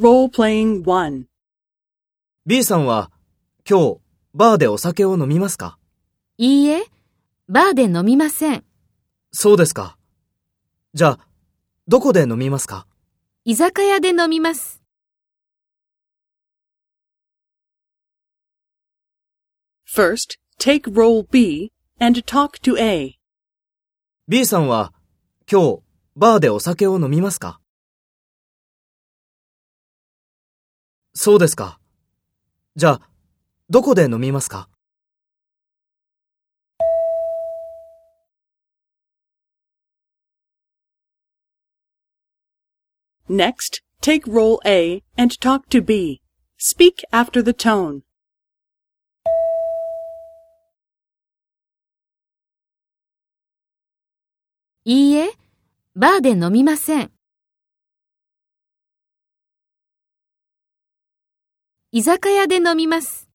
Role-playing 1. B さんは今日バーでお酒を飲みますか？いいえ、バーで飲みません。そうですか。じゃあ、どこで飲みますか？居酒屋で飲みます。First, take role B and talk to A. ?B さんは今日バーでお酒を飲みますか？そうですか。じゃあ、どこで飲みますか Next, take role A and talk to B. Speak after the tone. いいえ、バーで飲みません。居酒屋で飲みます。